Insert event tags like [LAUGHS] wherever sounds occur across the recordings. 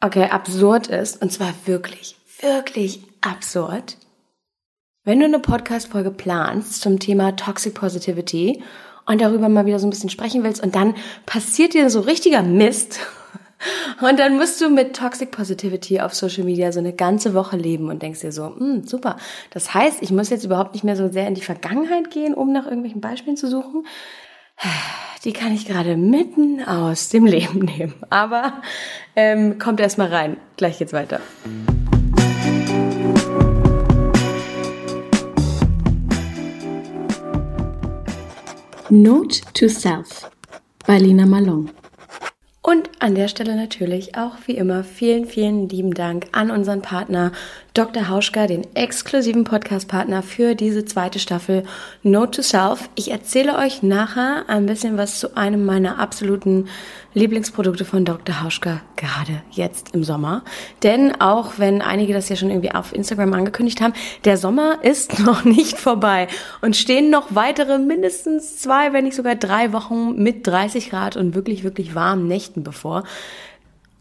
okay, absurd ist, und zwar wirklich, wirklich absurd, wenn du eine Podcast-Folge planst zum Thema Toxic Positivity und darüber mal wieder so ein bisschen sprechen willst und dann passiert dir so richtiger Mist [LAUGHS] und dann musst du mit Toxic Positivity auf Social Media so eine ganze Woche leben und denkst dir so, hm, super. Das heißt, ich muss jetzt überhaupt nicht mehr so sehr in die Vergangenheit gehen, um nach irgendwelchen Beispielen zu suchen. [SIGHS] Die kann ich gerade mitten aus dem Leben nehmen. Aber ähm, kommt erst mal rein. Gleich geht's weiter. Note to Self bei Lina Malone. Und an der Stelle natürlich auch wie immer vielen, vielen lieben Dank an unseren Partner Dr. Hauschka, den exklusiven Podcast-Partner für diese zweite Staffel Note to Self. Ich erzähle euch nachher ein bisschen was zu einem meiner absoluten Lieblingsprodukte von Dr. Hauschka, gerade jetzt im Sommer. Denn auch wenn einige das ja schon irgendwie auf Instagram angekündigt haben, der Sommer ist [LAUGHS] noch nicht vorbei und stehen noch weitere mindestens zwei, wenn nicht sogar drei Wochen mit 30 Grad und wirklich, wirklich warmen Nächten bevor.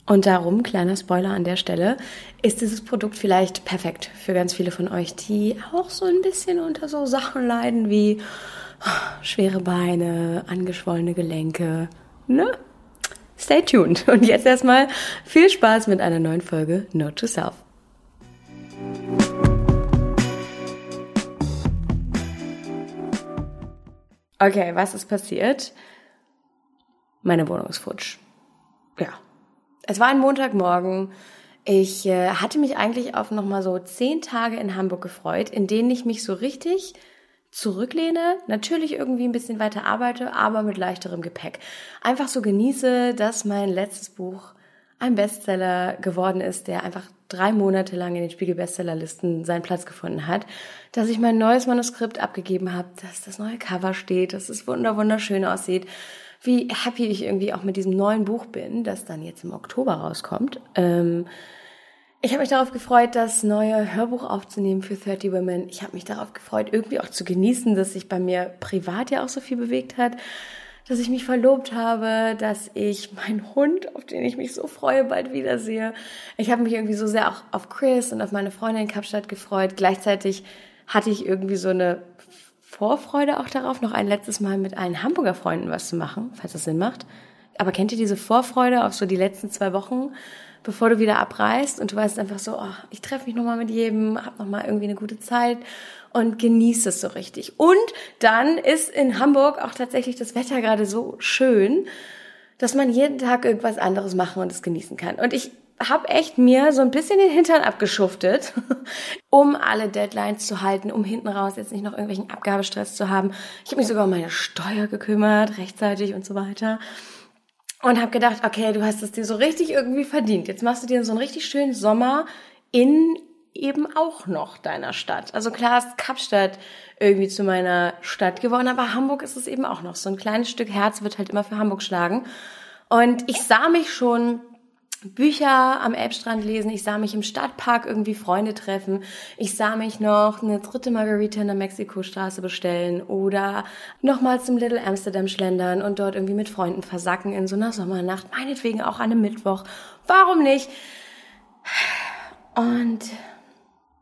Und darum, kleiner Spoiler an der Stelle, ist dieses Produkt vielleicht perfekt für ganz viele von euch, die auch so ein bisschen unter so Sachen leiden wie oh, schwere Beine, angeschwollene Gelenke, ne? Stay tuned. Und jetzt erstmal viel Spaß mit einer neuen Folge Note to Self. Okay, was ist passiert? Meine Wohnung ist futsch. Ja. Es war ein Montagmorgen. Ich äh, hatte mich eigentlich auf nochmal so zehn Tage in Hamburg gefreut, in denen ich mich so richtig zurücklehne, natürlich irgendwie ein bisschen weiter arbeite, aber mit leichterem Gepäck. Einfach so genieße, dass mein letztes Buch ein Bestseller geworden ist, der einfach drei Monate lang in den Spiegel-Bestsellerlisten seinen Platz gefunden hat, dass ich mein neues Manuskript abgegeben habe, dass das neue Cover steht, dass es wunder wunderschön aussieht, wie happy ich irgendwie auch mit diesem neuen Buch bin, das dann jetzt im Oktober rauskommt. Ähm, ich habe mich darauf gefreut, das neue Hörbuch aufzunehmen für 30 Women. Ich habe mich darauf gefreut, irgendwie auch zu genießen, dass sich bei mir privat ja auch so viel bewegt hat, dass ich mich verlobt habe, dass ich meinen Hund, auf den ich mich so freue, bald wiedersehe. Ich habe mich irgendwie so sehr auch auf Chris und auf meine Freundin in Kapstadt gefreut. Gleichzeitig hatte ich irgendwie so eine Vorfreude auch darauf, noch ein letztes Mal mit allen Hamburger Freunden was zu machen, falls das Sinn macht. Aber kennt ihr diese Vorfreude auf so die letzten zwei Wochen? bevor du wieder abreist und du weißt einfach so, oh, ich treffe mich nochmal mit jedem, hab nochmal irgendwie eine gute Zeit und genieße es so richtig. Und dann ist in Hamburg auch tatsächlich das Wetter gerade so schön, dass man jeden Tag irgendwas anderes machen und es genießen kann. Und ich habe echt mir so ein bisschen den Hintern abgeschuftet, [LAUGHS] um alle Deadlines zu halten, um hinten raus jetzt nicht noch irgendwelchen Abgabestress zu haben. Ich habe mich sogar um meine Steuer gekümmert, rechtzeitig und so weiter und habe gedacht, okay, du hast es dir so richtig irgendwie verdient. Jetzt machst du dir so einen richtig schönen Sommer in eben auch noch deiner Stadt. Also klar ist Kapstadt irgendwie zu meiner Stadt geworden, aber Hamburg ist es eben auch noch. So ein kleines Stück Herz wird halt immer für Hamburg schlagen. Und ich sah mich schon Bücher am Elbstrand lesen, ich sah mich im Stadtpark irgendwie Freunde treffen, ich sah mich noch eine dritte Margarita in der Mexikostraße bestellen oder nochmal zum Little Amsterdam schlendern und dort irgendwie mit Freunden versacken in so einer Sommernacht, meinetwegen auch an einem Mittwoch. Warum nicht? Und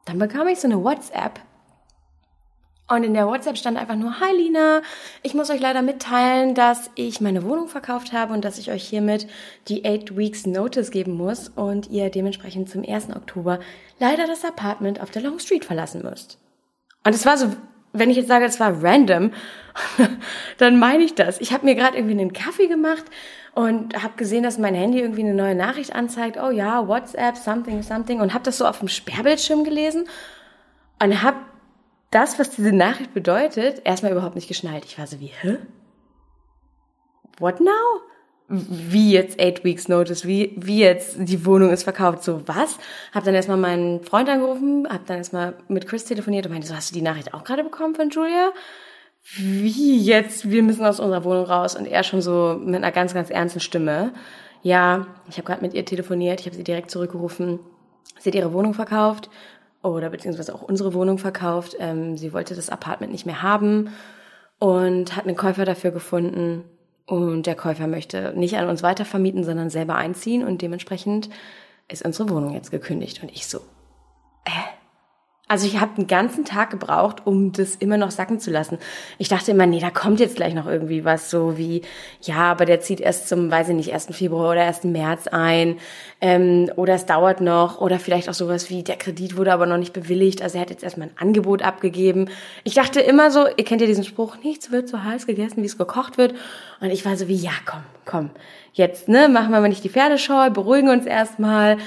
dann bekam ich so eine WhatsApp und in der WhatsApp stand einfach nur, Hi Lina, ich muss euch leider mitteilen, dass ich meine Wohnung verkauft habe und dass ich euch hiermit die 8 Weeks Notice geben muss und ihr dementsprechend zum 1. Oktober leider das Apartment auf der Long Street verlassen müsst. Und es war so, wenn ich jetzt sage, es war random, [LAUGHS] dann meine ich das. Ich habe mir gerade irgendwie einen Kaffee gemacht und habe gesehen, dass mein Handy irgendwie eine neue Nachricht anzeigt. Oh ja, WhatsApp, something, something. Und habe das so auf dem Sperrbildschirm gelesen und habe das, was diese Nachricht bedeutet, erstmal überhaupt nicht geschnallt. Ich war so wie, hä? What now? Wie jetzt eight weeks notice, wie, wie jetzt die Wohnung ist verkauft, so was? Hab dann erstmal meinen Freund angerufen, hab dann erstmal mit Chris telefoniert und meinte so, hast du die Nachricht auch gerade bekommen von Julia? Wie jetzt? Wir müssen aus unserer Wohnung raus und er schon so mit einer ganz, ganz ernsten Stimme. Ja, ich habe gerade mit ihr telefoniert, ich habe sie direkt zurückgerufen. Sie hat ihre Wohnung verkauft oder beziehungsweise auch unsere Wohnung verkauft. Ähm, sie wollte das Apartment nicht mehr haben und hat einen Käufer dafür gefunden. Und der Käufer möchte nicht an uns weitervermieten, sondern selber einziehen. Und dementsprechend ist unsere Wohnung jetzt gekündigt. Und ich so, äh, also ich habe den ganzen Tag gebraucht, um das immer noch sacken zu lassen. Ich dachte immer, nee, da kommt jetzt gleich noch irgendwie was, so wie, ja, aber der zieht erst zum, weiß ich nicht, 1. Februar oder 1. März ein, ähm, oder es dauert noch, oder vielleicht auch sowas wie, der Kredit wurde aber noch nicht bewilligt, also er hat jetzt erstmal ein Angebot abgegeben. Ich dachte immer so, ihr kennt ja diesen Spruch, nichts wird so heiß gegessen, wie es gekocht wird. Und ich war so wie, ja, komm, komm, jetzt, ne, machen wir mal nicht die Pferde scheu, beruhigen uns erstmal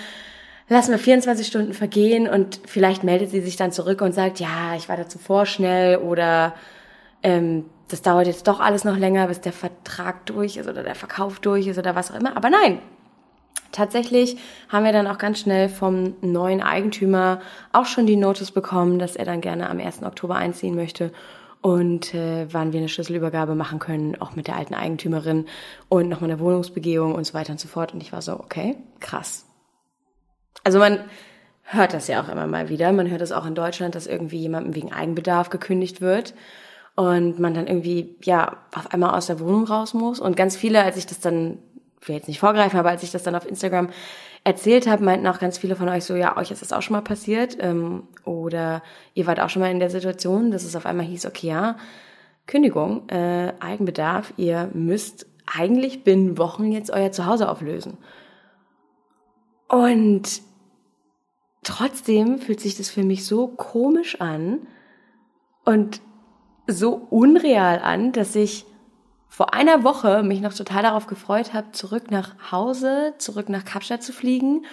lassen wir 24 Stunden vergehen und vielleicht meldet sie sich dann zurück und sagt, ja, ich war dazu vorschnell oder ähm, das dauert jetzt doch alles noch länger, bis der Vertrag durch ist oder der Verkauf durch ist oder was auch immer. Aber nein, tatsächlich haben wir dann auch ganz schnell vom neuen Eigentümer auch schon die Notice bekommen, dass er dann gerne am 1. Oktober einziehen möchte und äh, wann wir eine Schlüsselübergabe machen können, auch mit der alten Eigentümerin und nochmal eine Wohnungsbegehung und so weiter und so fort. Und ich war so, okay, krass. Also man hört das ja auch immer mal wieder. Man hört das auch in Deutschland, dass irgendwie jemandem wegen Eigenbedarf gekündigt wird und man dann irgendwie, ja, auf einmal aus der Wohnung raus muss. Und ganz viele, als ich das dann, ich will jetzt nicht vorgreifen, aber als ich das dann auf Instagram erzählt habe, meinten auch ganz viele von euch so, ja, euch ist das auch schon mal passiert ähm, oder ihr wart auch schon mal in der Situation, dass es auf einmal hieß, okay, ja, Kündigung, äh, Eigenbedarf, ihr müsst eigentlich binnen Wochen jetzt euer Zuhause auflösen. Und trotzdem fühlt sich das für mich so komisch an und so unreal an, dass ich vor einer Woche mich noch total darauf gefreut habe, zurück nach Hause, zurück nach Kapstadt zu fliegen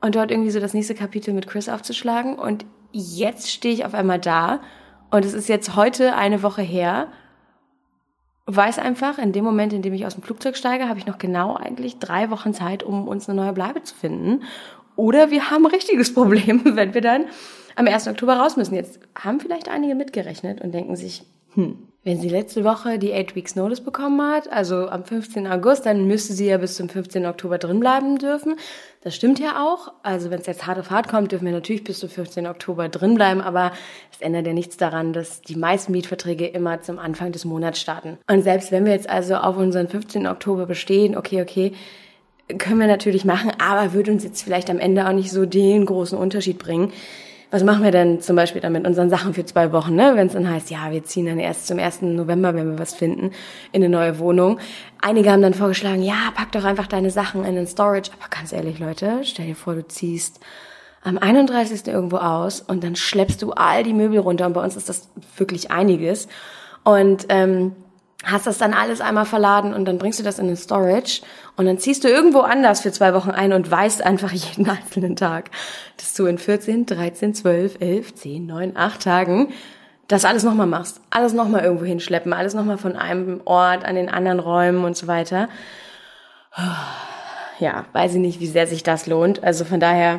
und dort irgendwie so das nächste Kapitel mit Chris aufzuschlagen. Und jetzt stehe ich auf einmal da und es ist jetzt heute eine Woche her. Weiß einfach, in dem Moment, in dem ich aus dem Flugzeug steige, habe ich noch genau eigentlich drei Wochen Zeit, um uns eine neue Bleibe zu finden. Oder wir haben ein richtiges Problem, [LAUGHS] wenn wir dann am 1. Oktober raus müssen. Jetzt haben vielleicht einige mitgerechnet und denken sich, hm, wenn sie letzte Woche die 8 Weeks Notice bekommen hat, also am 15. August, dann müsste sie ja bis zum 15. Oktober drin bleiben dürfen. Das stimmt ja auch. Also wenn es jetzt hart auf hart kommt, dürfen wir natürlich bis zum 15. Oktober drin bleiben, aber es ändert ja nichts daran, dass die meisten Mietverträge immer zum Anfang des Monats starten. Und selbst wenn wir jetzt also auf unseren 15. Oktober bestehen, okay, okay, können wir natürlich machen, aber würde uns jetzt vielleicht am Ende auch nicht so den großen Unterschied bringen. Was machen wir denn zum Beispiel dann mit unseren Sachen für zwei Wochen, ne? wenn es dann heißt, ja, wir ziehen dann erst zum 1. November, wenn wir was finden, in eine neue Wohnung. Einige haben dann vorgeschlagen, ja, pack doch einfach deine Sachen in den Storage. Aber ganz ehrlich, Leute, stell dir vor, du ziehst am 31. irgendwo aus und dann schleppst du all die Möbel runter. Und bei uns ist das wirklich einiges. Und ähm, hast das dann alles einmal verladen und dann bringst du das in den Storage und dann ziehst du irgendwo anders für zwei Wochen ein und weißt einfach [LAUGHS] jeden einzelnen Tag, dass du in 14, 13, 12, 11, 10, 9, 8 Tagen das alles nochmal machst. Alles nochmal irgendwo hinschleppen, alles nochmal von einem Ort an den anderen Räumen und so weiter. [SIGHS] Ja, weiß ich nicht, wie sehr sich das lohnt. Also von daher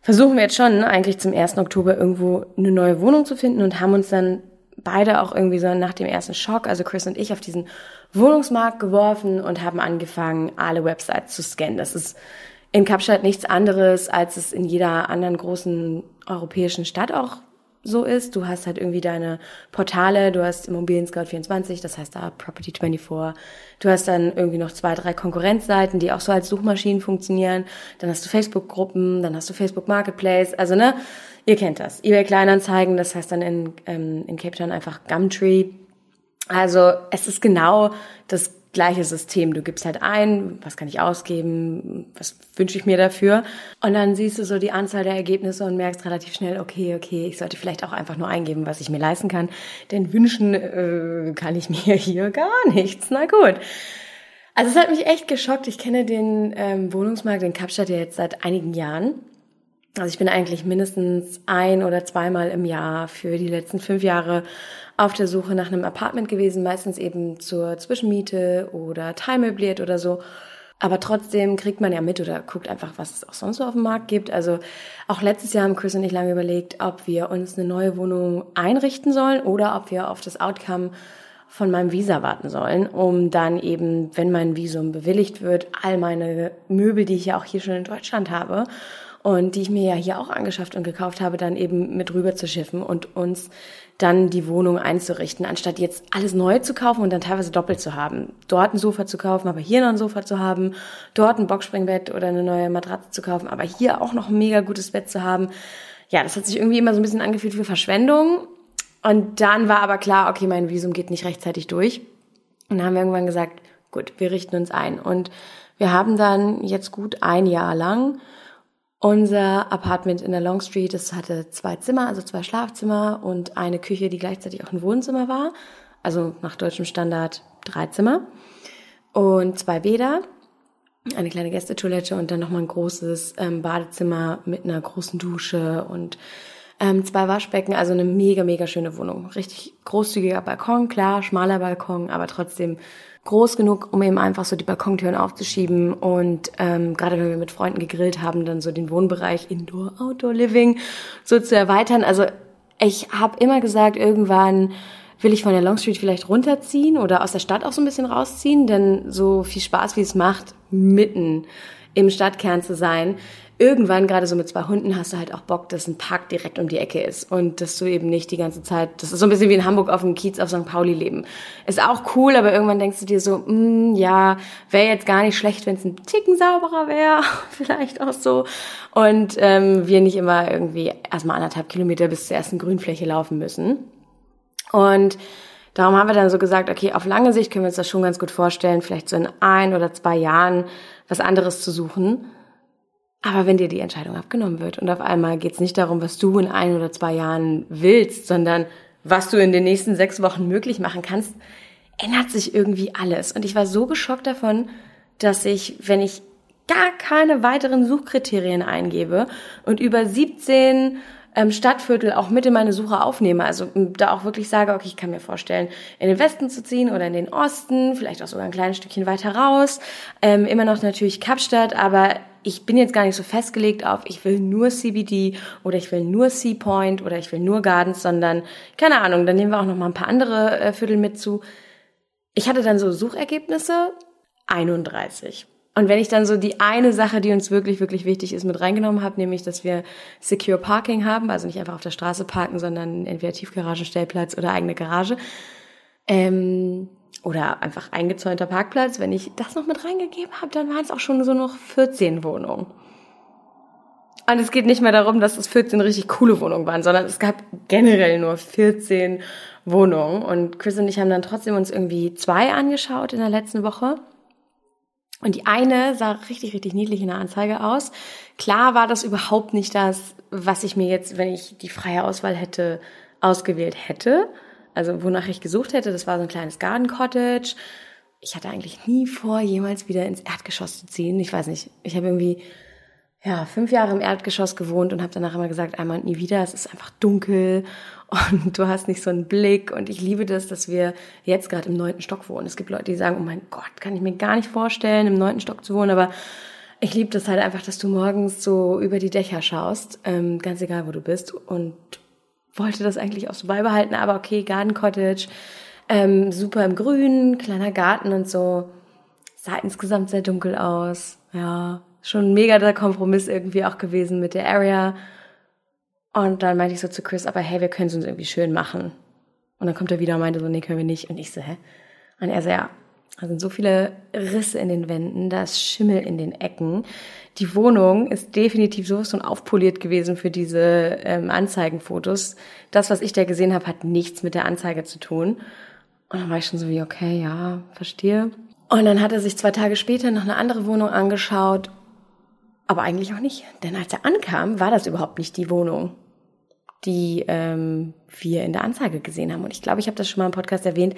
versuchen wir jetzt schon eigentlich zum 1. Oktober irgendwo eine neue Wohnung zu finden und haben uns dann beide auch irgendwie so nach dem ersten Schock, also Chris und ich, auf diesen Wohnungsmarkt geworfen und haben angefangen, alle Websites zu scannen. Das ist in Kapstadt nichts anderes, als es in jeder anderen großen europäischen Stadt auch so ist. Du hast halt irgendwie deine Portale, du hast Immobilien Scout 24, das heißt da Property 24. Du hast dann irgendwie noch zwei, drei Konkurrenzseiten, die auch so als Suchmaschinen funktionieren. Dann hast du Facebook-Gruppen, dann hast du Facebook Marketplace. Also ne, Ihr kennt das. eBay Kleinanzeigen, das heißt dann in, ähm, in Cape Town einfach Gumtree. Also es ist genau das gleiche System. Du gibst halt ein, was kann ich ausgeben, was wünsche ich mir dafür. Und dann siehst du so die Anzahl der Ergebnisse und merkst relativ schnell, okay, okay, ich sollte vielleicht auch einfach nur eingeben, was ich mir leisten kann. Denn wünschen äh, kann ich mir [LAUGHS] hier gar nichts. Na gut. Also es hat mich echt geschockt. Ich kenne den ähm, Wohnungsmarkt in Kapstadt ja jetzt seit einigen Jahren. Also ich bin eigentlich mindestens ein oder zweimal im Jahr für die letzten fünf Jahre auf der Suche nach einem Apartment gewesen, meistens eben zur Zwischenmiete oder teilmöbliert oder so. Aber trotzdem kriegt man ja mit oder guckt einfach, was es auch sonst so auf dem Markt gibt. Also auch letztes Jahr haben Chris und ich lange überlegt, ob wir uns eine neue Wohnung einrichten sollen oder ob wir auf das Outcome von meinem Visa warten sollen, um dann eben, wenn mein Visum bewilligt wird, all meine Möbel, die ich ja auch hier schon in Deutschland habe, und die ich mir ja hier auch angeschafft und gekauft habe, dann eben mit rüber zu schiffen und uns dann die Wohnung einzurichten, anstatt jetzt alles neu zu kaufen und dann teilweise doppelt zu haben. Dort ein Sofa zu kaufen, aber hier noch ein Sofa zu haben, dort ein Boxspringbett oder eine neue Matratze zu kaufen, aber hier auch noch ein mega gutes Bett zu haben. Ja, das hat sich irgendwie immer so ein bisschen angefühlt wie Verschwendung. Und dann war aber klar, okay, mein Visum geht nicht rechtzeitig durch. Und dann haben wir irgendwann gesagt, gut, wir richten uns ein. Und wir haben dann jetzt gut ein Jahr lang unser Apartment in der Long Street, es hatte zwei Zimmer, also zwei Schlafzimmer und eine Küche, die gleichzeitig auch ein Wohnzimmer war. Also nach deutschem Standard drei Zimmer und zwei Bäder, eine kleine Gästetoilette und dann nochmal ein großes ähm, Badezimmer mit einer großen Dusche und ähm, zwei Waschbecken, also eine mega, mega schöne Wohnung. Richtig großzügiger Balkon, klar, schmaler Balkon, aber trotzdem groß genug, um eben einfach so die Balkontüren aufzuschieben und ähm, gerade wenn wir mit Freunden gegrillt haben, dann so den Wohnbereich Indoor, Outdoor Living so zu erweitern. Also ich habe immer gesagt, irgendwann will ich von der Long Street vielleicht runterziehen oder aus der Stadt auch so ein bisschen rausziehen, denn so viel Spaß wie es macht, mitten im Stadtkern zu sein, irgendwann, gerade so mit zwei Hunden, hast du halt auch Bock, dass ein Park direkt um die Ecke ist und dass du eben nicht die ganze Zeit, das ist so ein bisschen wie in Hamburg auf dem Kiez auf St. Pauli leben. Ist auch cool, aber irgendwann denkst du dir so, mm, ja, wäre jetzt gar nicht schlecht, wenn es ein Ticken sauberer wäre, [LAUGHS] vielleicht auch so. Und ähm, wir nicht immer irgendwie erstmal anderthalb Kilometer bis zur ersten Grünfläche laufen müssen. Und Darum haben wir dann so gesagt, okay, auf lange Sicht können wir uns das schon ganz gut vorstellen, vielleicht so in ein oder zwei Jahren was anderes zu suchen. Aber wenn dir die Entscheidung abgenommen wird und auf einmal geht es nicht darum, was du in ein oder zwei Jahren willst, sondern was du in den nächsten sechs Wochen möglich machen kannst, ändert sich irgendwie alles. Und ich war so geschockt davon, dass ich, wenn ich gar keine weiteren Suchkriterien eingebe und über 17 ähm, Stadtviertel auch mit in meine Suche aufnehme. Also da auch wirklich sage, okay, ich kann mir vorstellen, in den Westen zu ziehen oder in den Osten, vielleicht auch sogar ein kleines Stückchen weiter raus. Ähm, immer noch natürlich Kapstadt, aber ich bin jetzt gar nicht so festgelegt auf, ich will nur CBD oder ich will nur Sea Point oder ich will nur Gardens, sondern keine Ahnung, dann nehmen wir auch noch mal ein paar andere äh, Viertel mit zu. Ich hatte dann so Suchergebnisse 31. Und wenn ich dann so die eine Sache, die uns wirklich, wirklich wichtig ist, mit reingenommen habe, nämlich, dass wir Secure Parking haben, also nicht einfach auf der Straße parken, sondern entweder Tiefgaragenstellplatz oder eigene Garage, ähm, oder einfach eingezäunter Parkplatz, wenn ich das noch mit reingegeben habe, dann waren es auch schon so noch 14 Wohnungen. Und es geht nicht mehr darum, dass es 14 richtig coole Wohnungen waren, sondern es gab generell nur 14 Wohnungen. Und Chris und ich haben dann trotzdem uns irgendwie zwei angeschaut in der letzten Woche. Und die eine sah richtig, richtig niedlich in der Anzeige aus. Klar war das überhaupt nicht das, was ich mir jetzt, wenn ich die freie Auswahl hätte, ausgewählt hätte also wonach ich gesucht hätte, das war so ein kleines Garden Cottage. Ich hatte eigentlich nie vor, jemals wieder ins Erdgeschoss zu ziehen. Ich weiß nicht, ich habe irgendwie ja fünf Jahre im Erdgeschoss gewohnt und habe danach immer gesagt, einmal und nie wieder. Es ist einfach dunkel [LAUGHS] und du hast nicht so einen Blick. Und ich liebe das, dass wir jetzt gerade im neunten Stock wohnen. Es gibt Leute, die sagen, oh mein Gott, kann ich mir gar nicht vorstellen, im neunten Stock zu wohnen. Aber ich liebe das halt einfach, dass du morgens so über die Dächer schaust, ähm, ganz egal, wo du bist und wollte das eigentlich auch so beibehalten, aber okay, Garden Cottage, ähm, super im Grün, kleiner Garten und so. Sah insgesamt sehr dunkel aus. Ja, schon mega der Kompromiss irgendwie auch gewesen mit der Area. Und dann meinte ich so zu Chris, aber hey, wir können es uns irgendwie schön machen. Und dann kommt er wieder und meinte so, nee, können wir nicht. Und ich so, hä? Und er so, ja, da sind so viele Risse in den Wänden, da ist Schimmel in den Ecken die Wohnung ist definitiv sowas von aufpoliert gewesen für diese ähm, Anzeigenfotos. Das, was ich da gesehen habe, hat nichts mit der Anzeige zu tun. Und dann war ich schon so wie, okay, ja, verstehe. Und dann hat er sich zwei Tage später noch eine andere Wohnung angeschaut, aber eigentlich auch nicht. Denn als er ankam, war das überhaupt nicht die Wohnung, die ähm, wir in der Anzeige gesehen haben. Und ich glaube, ich habe das schon mal im Podcast erwähnt.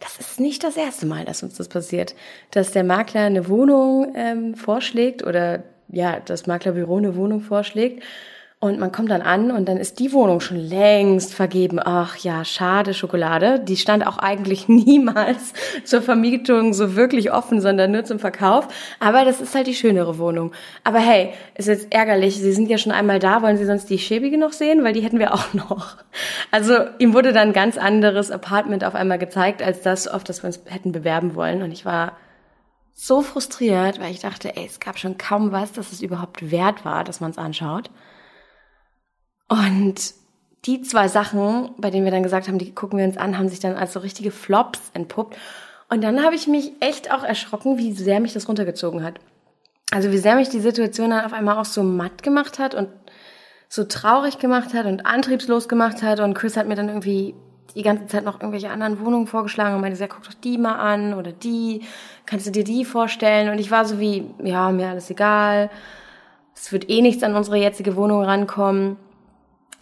Das ist nicht das erste Mal, dass uns das passiert, dass der Makler eine Wohnung ähm, vorschlägt oder ja, das Maklerbüro eine Wohnung vorschlägt. Und man kommt dann an und dann ist die Wohnung schon längst vergeben. Ach ja, schade Schokolade. Die stand auch eigentlich [LAUGHS] niemals zur Vermietung so wirklich offen, sondern nur zum Verkauf. Aber das ist halt die schönere Wohnung. Aber hey, ist jetzt ärgerlich. Sie sind ja schon einmal da. Wollen Sie sonst die schäbige noch sehen? Weil die hätten wir auch [LAUGHS] noch. Also ihm wurde dann ein ganz anderes Apartment auf einmal gezeigt, als das, auf das wir uns hätten bewerben wollen. Und ich war so frustriert, weil ich dachte, ey, es gab schon kaum was, dass es überhaupt wert war, dass man es anschaut. Und die zwei Sachen, bei denen wir dann gesagt haben, die gucken wir uns an, haben sich dann als so richtige Flops entpuppt. Und dann habe ich mich echt auch erschrocken, wie sehr mich das runtergezogen hat. Also wie sehr mich die Situation dann auf einmal auch so matt gemacht hat und so traurig gemacht hat und antriebslos gemacht hat. Und Chris hat mir dann irgendwie die ganze Zeit noch irgendwelche anderen Wohnungen vorgeschlagen und meinte, ja, guck doch die mal an oder die, kannst du dir die vorstellen? Und ich war so wie, ja, mir alles egal. Es wird eh nichts an unsere jetzige Wohnung rankommen.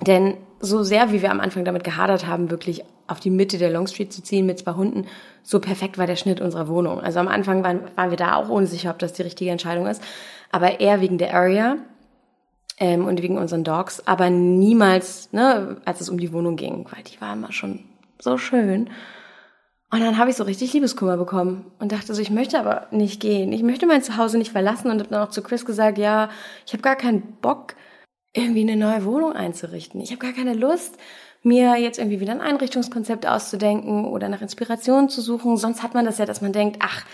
Denn so sehr, wie wir am Anfang damit gehadert haben, wirklich auf die Mitte der Long Street zu ziehen mit zwei Hunden, so perfekt war der Schnitt unserer Wohnung. Also am Anfang waren, waren wir da auch unsicher, ob das die richtige Entscheidung ist. Aber eher wegen der Area ähm, und wegen unseren Dogs, aber niemals, ne, als es um die Wohnung ging, weil die war immer schon so schön. Und dann habe ich so richtig Liebeskummer bekommen und dachte so, ich möchte aber nicht gehen. Ich möchte mein Zuhause nicht verlassen und habe dann auch zu Chris gesagt, ja, ich habe gar keinen Bock, irgendwie eine neue Wohnung einzurichten. Ich habe gar keine Lust, mir jetzt irgendwie wieder ein Einrichtungskonzept auszudenken oder nach Inspiration zu suchen. Sonst hat man das ja, dass man denkt, ach,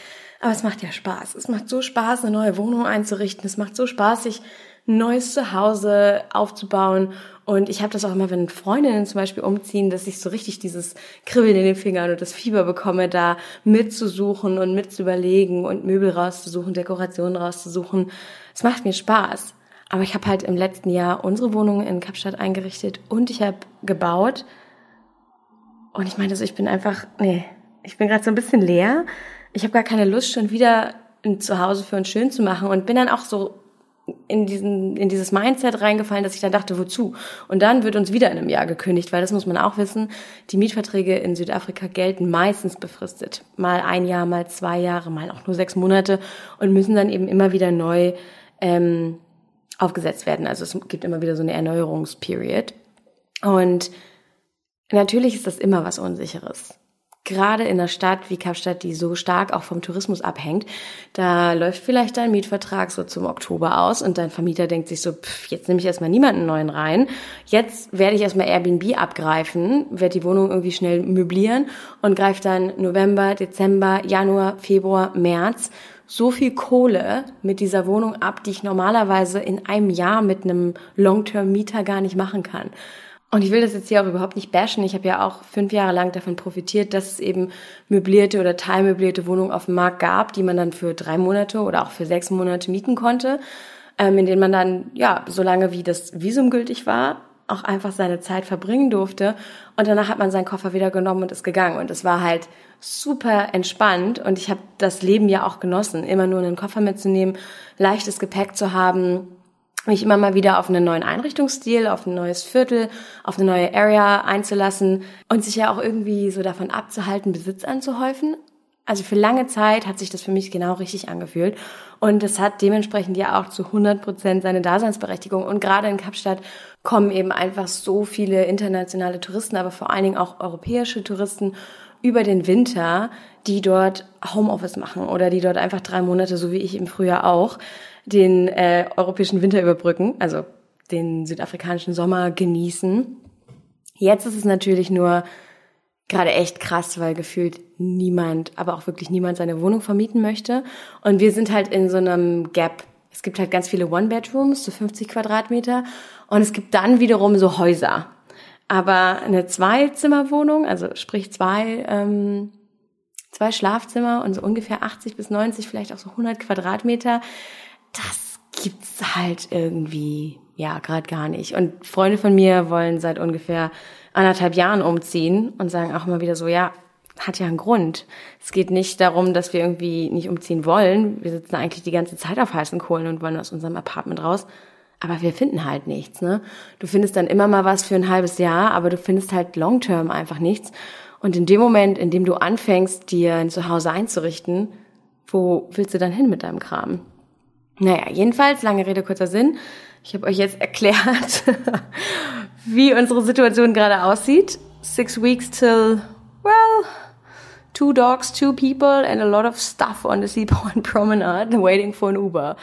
aber es macht ja Spaß. Es macht so Spaß, eine neue Wohnung einzurichten. Es macht so Spaß, sich ein neues Zuhause aufzubauen. Und ich habe das auch immer, wenn Freundinnen zum Beispiel umziehen, dass ich so richtig dieses Kribbeln in den Fingern und das Fieber bekomme, da mitzusuchen und mitzuüberlegen und Möbel rauszusuchen, Dekorationen rauszusuchen. Es macht mir Spaß. Aber ich habe halt im letzten Jahr unsere Wohnung in Kapstadt eingerichtet und ich habe gebaut. Und ich meinte so, ich bin einfach, nee, ich bin gerade so ein bisschen leer. Ich habe gar keine Lust, schon wieder ein Zuhause für uns schön zu machen und bin dann auch so in diesen in dieses Mindset reingefallen, dass ich dann dachte, wozu? Und dann wird uns wieder in einem Jahr gekündigt, weil das muss man auch wissen, die Mietverträge in Südafrika gelten meistens befristet. Mal ein Jahr, mal zwei Jahre, mal auch nur sechs Monate und müssen dann eben immer wieder neu ähm, aufgesetzt werden. Also es gibt immer wieder so eine Erneuerungsperiod. Und natürlich ist das immer was Unsicheres. Gerade in einer Stadt wie Kapstadt, die so stark auch vom Tourismus abhängt, da läuft vielleicht dein Mietvertrag so zum Oktober aus und dein Vermieter denkt sich so, pff, jetzt nehme ich erstmal niemanden neuen rein. Jetzt werde ich erstmal Airbnb abgreifen, werde die Wohnung irgendwie schnell möblieren und greife dann November, Dezember, Januar, Februar, März so viel Kohle mit dieser Wohnung ab, die ich normalerweise in einem Jahr mit einem Long-Term-Mieter gar nicht machen kann. Und ich will das jetzt hier auch überhaupt nicht bashen. Ich habe ja auch fünf Jahre lang davon profitiert, dass es eben möblierte oder teilmöblierte Wohnungen auf dem Markt gab, die man dann für drei Monate oder auch für sechs Monate mieten konnte, ähm, in denen man dann, ja, so lange wie das Visum gültig war, auch einfach seine Zeit verbringen durfte. Und danach hat man seinen Koffer wieder genommen und ist gegangen. Und es war halt super entspannt. Und ich habe das Leben ja auch genossen, immer nur einen Koffer mitzunehmen, leichtes Gepäck zu haben, mich immer mal wieder auf einen neuen Einrichtungsstil, auf ein neues Viertel, auf eine neue Area einzulassen und sich ja auch irgendwie so davon abzuhalten, Besitz anzuhäufen. Also für lange Zeit hat sich das für mich genau richtig angefühlt. Und es hat dementsprechend ja auch zu 100 Prozent seine Daseinsberechtigung. Und gerade in Kapstadt kommen eben einfach so viele internationale Touristen, aber vor allen Dingen auch europäische Touristen über den Winter, die dort Homeoffice machen oder die dort einfach drei Monate, so wie ich im Frühjahr auch, den äh, europäischen Winter überbrücken, also den südafrikanischen Sommer genießen. Jetzt ist es natürlich nur gerade echt krass, weil gefühlt niemand, aber auch wirklich niemand seine Wohnung vermieten möchte. Und wir sind halt in so einem Gap. Es gibt halt ganz viele One-Bedrooms, so 50 Quadratmeter. Und es gibt dann wiederum so Häuser. Aber eine Zwei-Zimmer-Wohnung, also sprich zwei, ähm, zwei Schlafzimmer und so ungefähr 80 bis 90, vielleicht auch so 100 Quadratmeter, das gibt's halt irgendwie, ja, gerade gar nicht. Und Freunde von mir wollen seit ungefähr anderthalb Jahren umziehen und sagen auch immer wieder so, ja, hat ja einen Grund. Es geht nicht darum, dass wir irgendwie nicht umziehen wollen. Wir sitzen eigentlich die ganze Zeit auf heißen Kohlen und wollen aus unserem Apartment raus. Aber wir finden halt nichts, ne? Du findest dann immer mal was für ein halbes Jahr, aber du findest halt long term einfach nichts. Und in dem Moment, in dem du anfängst, dir ein Zuhause einzurichten, wo willst du dann hin mit deinem Kram? Naja, jedenfalls, lange Rede, kurzer Sinn. Ich habe euch jetzt [LAUGHS] erklärt, wie unsere Situation gerade aussieht. Six weeks till, well, two dogs, two people and a lot of stuff on the [LAUGHS] Seaporn Promenade waiting for an Uber.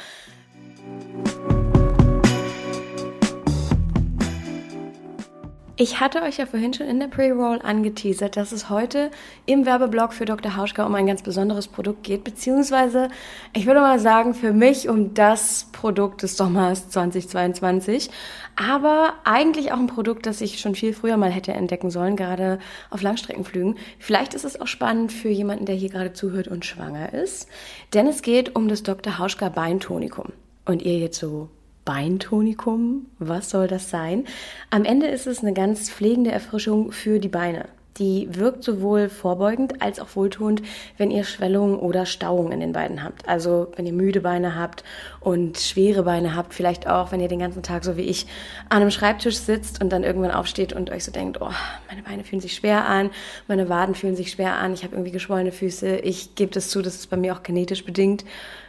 Ich hatte euch ja vorhin schon in der Pre-Roll angeteasert, dass es heute im Werbeblock für Dr. Hauschka um ein ganz besonderes Produkt geht, beziehungsweise ich würde mal sagen, für mich um das Produkt des Sommers 2022, aber eigentlich auch ein Produkt, das ich schon viel früher mal hätte entdecken sollen, gerade auf Langstreckenflügen. Vielleicht ist es auch spannend für jemanden, der hier gerade zuhört und schwanger ist, denn es geht um das Dr. Hauschka Beintonikum. Und ihr jetzt so, Beintonikum. Was soll das sein? Am Ende ist es eine ganz pflegende Erfrischung für die Beine. Die wirkt sowohl vorbeugend als auch wohltuend, wenn ihr Schwellungen oder Stauungen in den Beinen habt. Also wenn ihr müde Beine habt und schwere Beine habt, vielleicht auch, wenn ihr den ganzen Tag so wie ich an einem Schreibtisch sitzt und dann irgendwann aufsteht und euch so denkt, oh, meine Beine fühlen sich schwer an, meine Waden fühlen sich schwer an, ich habe irgendwie geschwollene Füße. Ich gebe das zu, das ist bei mir auch genetisch bedingt.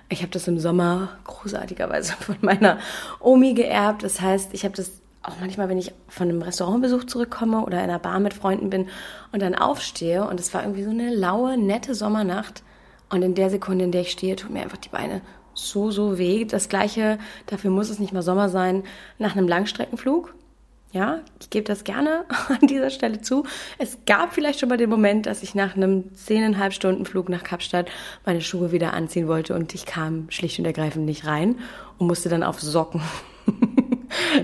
Ich habe das im Sommer großartigerweise [LAUGHS] von meiner Omi geerbt. Das heißt, ich habe das auch manchmal, wenn ich von einem Restaurantbesuch zurückkomme oder in einer Bar mit Freunden bin und dann aufstehe und es war irgendwie so eine laue, nette Sommernacht und in der Sekunde, in der ich stehe, tut mir einfach die Beine so, so weh. Das gleiche, dafür muss es nicht mal Sommer sein, nach einem Langstreckenflug. Ja, ich gebe das gerne [LAUGHS] an dieser Stelle zu. Es gab vielleicht schon mal den Moment, dass ich nach einem zehneinhalb Stunden Flug nach Kapstadt meine Schuhe wieder anziehen wollte und ich kam schlicht und ergreifend nicht rein und musste dann auf Socken [LAUGHS]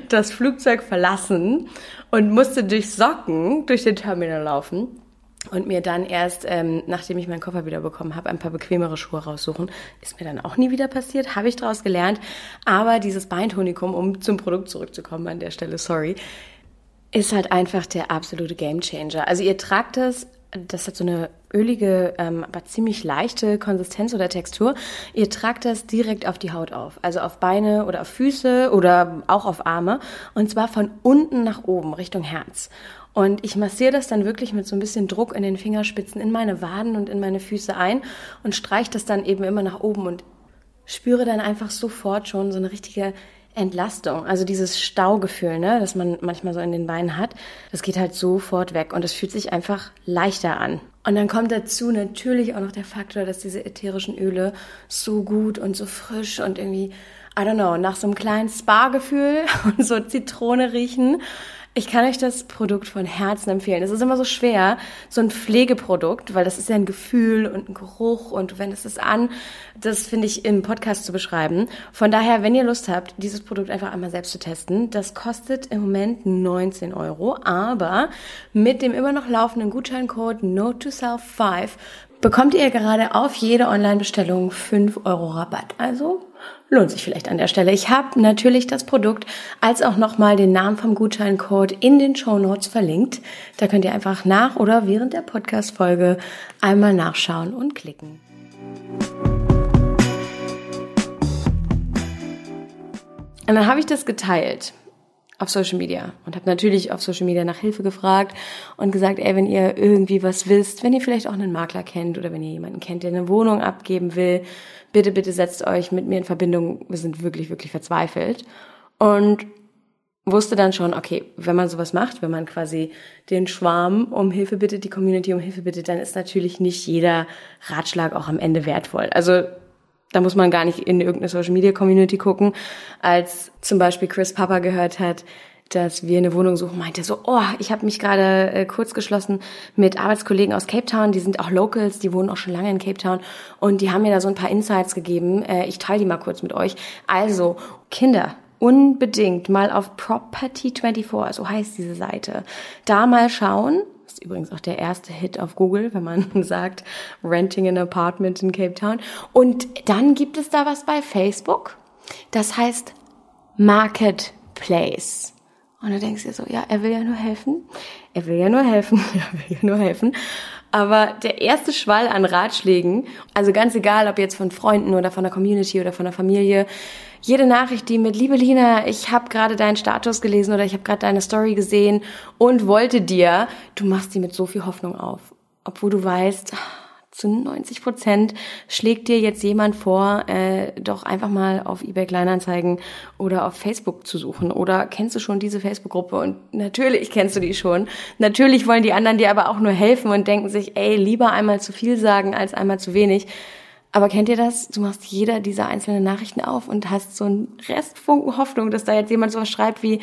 das Flugzeug verlassen und musste durch Socken durch den Terminal laufen und mir dann erst, ähm, nachdem ich meinen Koffer wieder bekommen habe, ein paar bequemere Schuhe raussuchen. Ist mir dann auch nie wieder passiert, habe ich daraus gelernt. Aber dieses Beintonikum, um zum Produkt zurückzukommen an der Stelle, sorry, ist halt einfach der absolute Gamechanger. Also ihr tragt es das hat so eine ölige, ähm, aber ziemlich leichte Konsistenz oder Textur. Ihr tragt das direkt auf die Haut auf, also auf Beine oder auf Füße oder auch auf Arme und zwar von unten nach oben Richtung Herz. Und ich massiere das dann wirklich mit so ein bisschen Druck in den Fingerspitzen in meine Waden und in meine Füße ein und streiche das dann eben immer nach oben und spüre dann einfach sofort schon so eine richtige Entlastung, also dieses Staugefühl, ne, das man manchmal so in den Beinen hat, das geht halt sofort weg und es fühlt sich einfach leichter an. Und dann kommt dazu natürlich auch noch der Faktor, dass diese ätherischen Öle so gut und so frisch und irgendwie, I don't know, nach so einem kleinen Spa-Gefühl [LAUGHS] und so Zitrone riechen. Ich kann euch das Produkt von Herzen empfehlen. Es ist immer so schwer, so ein Pflegeprodukt, weil das ist ja ein Gefühl und ein Geruch und du wendest es an. Das finde ich im Podcast zu beschreiben. Von daher, wenn ihr Lust habt, dieses Produkt einfach einmal selbst zu testen, das kostet im Moment 19 Euro, aber mit dem immer noch laufenden Gutscheincode Note to Self 5 bekommt ihr gerade auf jede Online-Bestellung 5 Euro Rabatt. Also lohnt sich vielleicht an der Stelle. Ich habe natürlich das Produkt als auch nochmal den Namen vom Gutscheincode in den Show Notes verlinkt. Da könnt ihr einfach nach oder während der Podcast-Folge einmal nachschauen und klicken. Und dann habe ich das geteilt auf Social Media und habe natürlich auf Social Media nach Hilfe gefragt und gesagt, ey, wenn ihr irgendwie was wisst, wenn ihr vielleicht auch einen Makler kennt oder wenn ihr jemanden kennt, der eine Wohnung abgeben will, bitte, bitte setzt euch mit mir in Verbindung. Wir sind wirklich, wirklich verzweifelt. Und wusste dann schon, okay, wenn man sowas macht, wenn man quasi den Schwarm um Hilfe bittet, die Community um Hilfe bittet, dann ist natürlich nicht jeder Ratschlag auch am Ende wertvoll. Also da muss man gar nicht in irgendeine Social Media Community gucken. Als zum Beispiel Chris Papa gehört hat, dass wir eine Wohnung suchen, meinte so, oh, ich habe mich gerade äh, kurz geschlossen mit Arbeitskollegen aus Cape Town, die sind auch Locals, die wohnen auch schon lange in Cape Town und die haben mir da so ein paar Insights gegeben. Äh, ich teile die mal kurz mit euch. Also, Kinder, unbedingt mal auf Property24, so heißt diese Seite, da mal schauen. Ist übrigens auch der erste Hit auf Google, wenn man [LAUGHS] sagt, renting an apartment in Cape Town. Und dann gibt es da was bei Facebook. Das heißt Marketplace. Und du denkst dir so, ja, er will ja nur helfen. Er will ja nur helfen. [LAUGHS] Er will ja nur helfen. Aber der erste Schwall an Ratschlägen, also ganz egal, ob jetzt von Freunden oder von der Community oder von der Familie, jede Nachricht, die mit Liebe Lina, ich habe gerade deinen Status gelesen oder ich habe gerade deine Story gesehen und wollte dir, du machst die mit so viel Hoffnung auf, obwohl du weißt, zu 90 Prozent schlägt dir jetzt jemand vor, äh, doch einfach mal auf eBay Kleinanzeigen oder auf Facebook zu suchen. Oder kennst du schon diese Facebook-Gruppe? Und natürlich kennst du die schon. Natürlich wollen die anderen dir aber auch nur helfen und denken sich, ey, lieber einmal zu viel sagen als einmal zu wenig. Aber kennt ihr das? Du machst jeder dieser einzelnen Nachrichten auf und hast so einen Restfunken Hoffnung, dass da jetzt jemand sowas schreibt wie,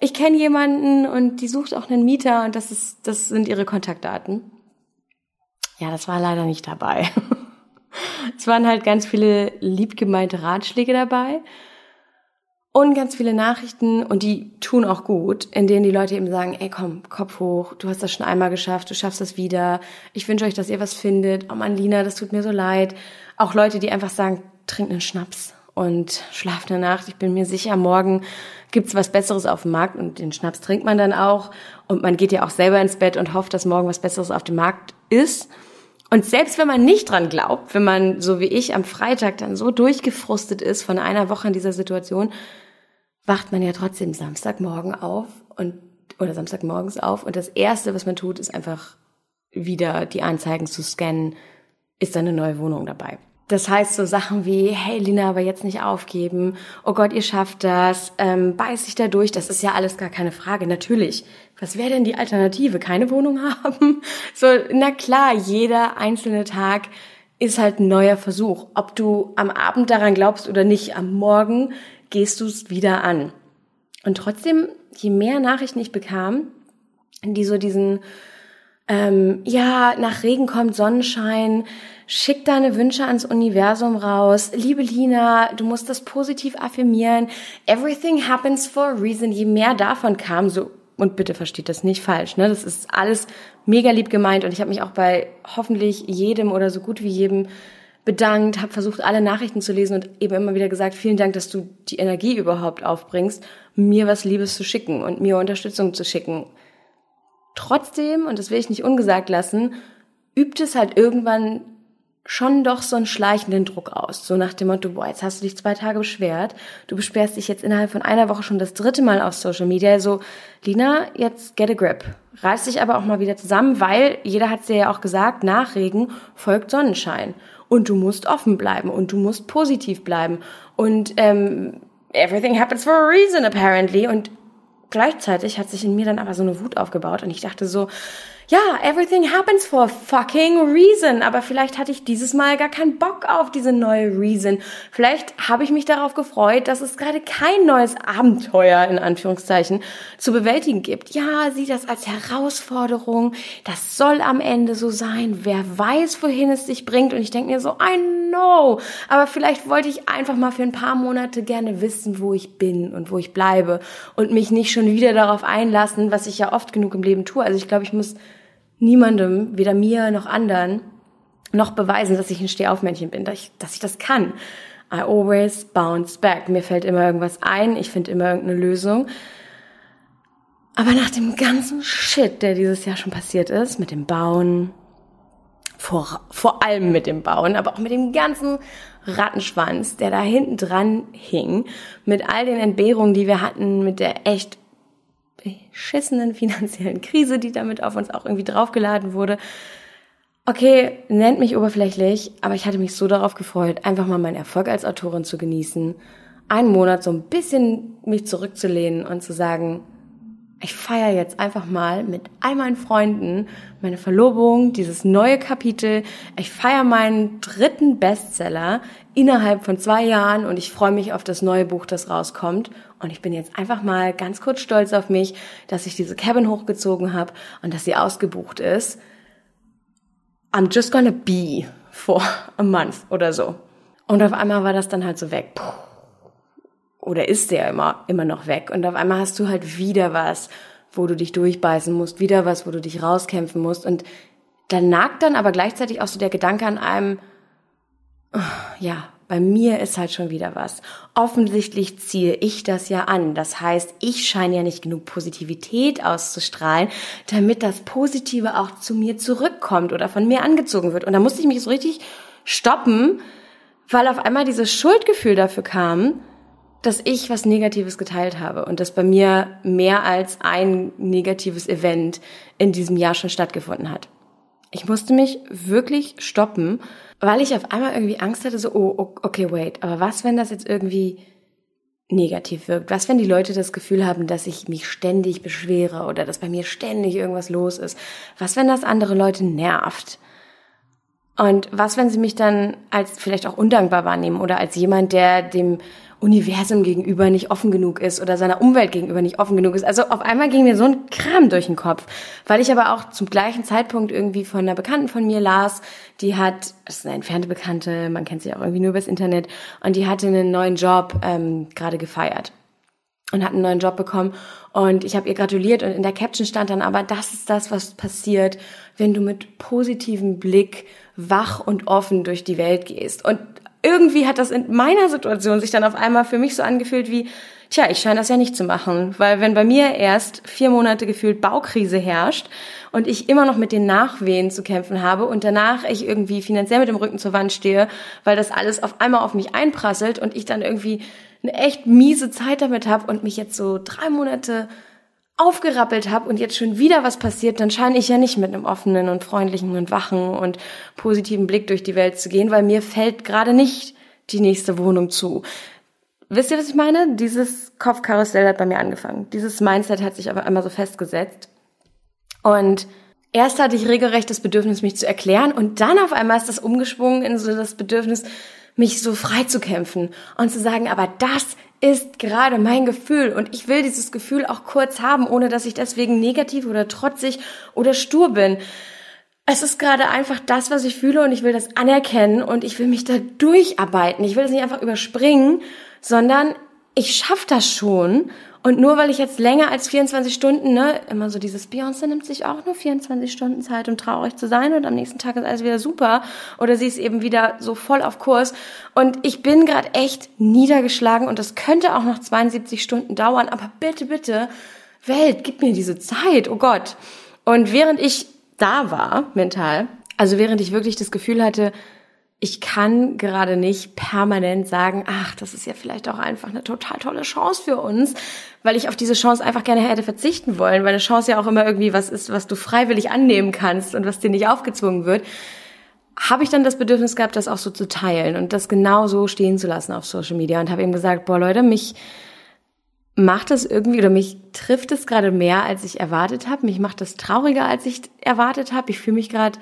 ich kenne jemanden und die sucht auch einen Mieter und das ist, das sind ihre Kontaktdaten. Ja, das war leider nicht dabei. [LAUGHS] es waren halt ganz viele liebgemeinte Ratschläge dabei und ganz viele Nachrichten und die tun auch gut, in denen die Leute eben sagen, ey komm, Kopf hoch, du hast das schon einmal geschafft, du schaffst das wieder. Ich wünsche euch, dass ihr was findet. Oh Mann, Lina, das tut mir so leid. Auch Leute, die einfach sagen, trink einen Schnaps und schlaf eine Nacht. Ich bin mir sicher, morgen gibt's was Besseres auf dem Markt und den Schnaps trinkt man dann auch. Und man geht ja auch selber ins Bett und hofft, dass morgen was Besseres auf dem Markt ist. Und selbst wenn man nicht dran glaubt, wenn man, so wie ich, am Freitag dann so durchgefrustet ist von einer Woche in dieser Situation, wacht man ja trotzdem Samstagmorgen auf und oder Samstagmorgens auf. Und das erste, was man tut, ist einfach wieder die Anzeigen zu scannen, ist da eine neue Wohnung dabei. Das heißt so Sachen wie, hey Lina, aber jetzt nicht aufgeben, oh Gott, ihr schafft das, ähm, beiß dich da durch, das ist ja alles gar keine Frage. Natürlich, was wäre denn die Alternative? Keine Wohnung haben? [LAUGHS] So, na klar, jeder einzelne Tag ist halt ein neuer Versuch. Ob du am Abend daran glaubst oder nicht, am Morgen gehst du es wieder an. Und trotzdem, je mehr Nachrichten ich bekam, die so diesen, ähm, ja, nach Regen kommt Sonnenschein, schick deine Wünsche ans Universum raus. Liebe Lina, du musst das positiv affirmieren. Everything happens for a reason. Je mehr davon kam, so, und bitte versteht das nicht falsch, ne? Das ist alles mega lieb gemeint und ich habe mich auch bei hoffentlich jedem oder so gut wie jedem bedankt, habe versucht, alle Nachrichten zu lesen und eben immer wieder gesagt, vielen Dank, dass du die Energie überhaupt aufbringst, mir was Liebes zu schicken und mir Unterstützung zu schicken. Trotzdem, und das will ich nicht ungesagt lassen, übt es halt irgendwann schon doch so einen schleichenden Druck aus. So nach dem Motto, boah, jetzt hast du dich zwei Tage beschwert, du beschwerst dich jetzt innerhalb von einer Woche schon das dritte Mal auf Social Media. So, Lina, jetzt get a grip. Reiß dich aber auch mal wieder zusammen, weil jeder hat es dir ja auch gesagt, nach Regen folgt Sonnenschein und du musst offen bleiben und du musst positiv bleiben und ähm, everything happens for a reason apparently und gleichzeitig hat sich in mir dann aber so eine Wut aufgebaut und ich dachte so, ja, everything happens for a fucking reason. Aber vielleicht hatte ich dieses Mal gar keinen Bock auf diese neue Reason. Vielleicht habe ich mich darauf gefreut, dass es gerade kein neues Abenteuer in Anführungszeichen zu bewältigen gibt. Ja, sieh das als Herausforderung. Das soll am Ende so sein. Wer weiß, wohin es dich bringt. Und ich denke mir so, I know. Aber vielleicht wollte ich einfach mal für ein paar Monate gerne wissen, wo ich bin und wo ich bleibe und mich nicht schon wieder darauf einlassen, was ich ja oft genug im Leben tue. Also ich glaube, ich muss niemandem, weder mir noch anderen, noch beweisen, dass ich ein Stehaufmännchen bin, dass ich, dass ich das kann. I always bounce back. Mir fällt immer irgendwas ein, ich finde immer irgendeine Lösung. Aber nach dem ganzen Shit, der dieses Jahr schon passiert ist, mit dem Bauen, vor, vor allem mit dem Bauen, aber auch mit dem ganzen Rattenschwanz, der da hinten dran hing, mit all den Entbehrungen, die wir hatten, mit der echt beschissenen finanziellen Krise, die damit auf uns auch irgendwie draufgeladen wurde. Okay, nennt mich oberflächlich, aber ich hatte mich so darauf gefreut, einfach mal meinen Erfolg als Autorin zu genießen, einen Monat so ein bisschen mich zurückzulehnen und zu sagen, ich feiere jetzt einfach mal mit all meinen Freunden meine Verlobung, dieses neue Kapitel. Ich feiere meinen dritten Bestseller innerhalb von zwei Jahren und ich freue mich auf das neue Buch, das rauskommt. Und ich bin jetzt einfach mal ganz kurz stolz auf mich, dass ich diese Cabin hochgezogen habe und dass sie ausgebucht ist. I'm just gonna be for a month oder so. Und auf einmal war das dann halt so weg. Puh oder ist der immer, immer noch weg. Und auf einmal hast du halt wieder was, wo du dich durchbeißen musst, wieder was, wo du dich rauskämpfen musst. Und da nagt dann aber gleichzeitig auch so der Gedanke an einem, oh, ja, bei mir ist halt schon wieder was. Offensichtlich ziehe ich das ja an. Das heißt, ich scheine ja nicht genug Positivität auszustrahlen, damit das Positive auch zu mir zurückkommt oder von mir angezogen wird. Und da musste ich mich so richtig stoppen, weil auf einmal dieses Schuldgefühl dafür kam, dass ich was Negatives geteilt habe und dass bei mir mehr als ein negatives Event in diesem Jahr schon stattgefunden hat. Ich musste mich wirklich stoppen, weil ich auf einmal irgendwie Angst hatte, so, oh, okay, wait, aber was, wenn das jetzt irgendwie negativ wirkt? Was, wenn die Leute das Gefühl haben, dass ich mich ständig beschwere oder dass bei mir ständig irgendwas los ist? Was, wenn das andere Leute nervt? Und was, wenn sie mich dann als vielleicht auch undankbar wahrnehmen oder als jemand, der dem Universum gegenüber nicht offen genug ist oder seiner Umwelt gegenüber nicht offen genug ist. Also auf einmal ging mir so ein Kram durch den Kopf, weil ich aber auch zum gleichen Zeitpunkt irgendwie von einer Bekannten von mir las, die hat, das ist eine entfernte Bekannte, man kennt sie auch irgendwie nur übers Internet, und die hatte einen neuen Job ähm, gerade gefeiert und hat einen neuen Job bekommen und ich habe ihr gratuliert und in der Caption stand dann aber, das ist das, was passiert, wenn du mit positivem Blick wach und offen durch die Welt gehst. Und irgendwie hat das in meiner Situation sich dann auf einmal für mich so angefühlt wie, tja, ich scheine das ja nicht zu machen. Weil wenn bei mir erst vier Monate gefühlt Baukrise herrscht und ich immer noch mit den Nachwehen zu kämpfen habe und danach ich irgendwie finanziell mit dem Rücken zur Wand stehe, weil das alles auf einmal auf mich einprasselt und ich dann irgendwie eine echt miese Zeit damit habe und mich jetzt so drei Monate aufgerappelt habe und jetzt schon wieder was passiert, dann scheine ich ja nicht mit einem offenen und freundlichen und wachen und positiven Blick durch die Welt zu gehen, weil mir fällt gerade nicht die nächste Wohnung zu. Wisst ihr, was ich meine? Dieses Kopfkarussell hat bei mir angefangen. Dieses Mindset hat sich aber einmal so festgesetzt. Und erst hatte ich regelrecht das Bedürfnis, mich zu erklären und dann auf einmal ist das umgeschwungen in so das Bedürfnis, mich so frei zu kämpfen und zu sagen, aber das ist gerade mein Gefühl und ich will dieses Gefühl auch kurz haben, ohne dass ich deswegen negativ oder trotzig oder stur bin. Es ist gerade einfach das, was ich fühle und ich will das anerkennen und ich will mich da durcharbeiten. Ich will es nicht einfach überspringen, sondern ich schaffe das schon und nur weil ich jetzt länger als 24 Stunden, ne, immer so dieses Beyoncé nimmt sich auch nur 24 Stunden Zeit, um traurig zu sein und am nächsten Tag ist alles wieder super. Oder sie ist eben wieder so voll auf Kurs. Und ich bin gerade echt niedergeschlagen und das könnte auch noch 72 Stunden dauern, aber bitte, bitte, Welt, gib mir diese Zeit, oh Gott. Und während ich da war, mental, also während ich wirklich das Gefühl hatte, ich kann gerade nicht permanent sagen, ach, das ist ja vielleicht auch einfach eine total tolle Chance für uns, weil ich auf diese Chance einfach gerne hätte verzichten wollen, weil eine Chance ja auch immer irgendwie was ist, was du freiwillig annehmen kannst und was dir nicht aufgezwungen wird, habe ich dann das Bedürfnis gehabt, das auch so zu teilen und das genau so stehen zu lassen auf Social Media und habe eben gesagt, boah Leute, mich macht das irgendwie oder mich trifft es gerade mehr, als ich erwartet habe. Mich macht das trauriger, als ich erwartet habe. Ich fühle mich gerade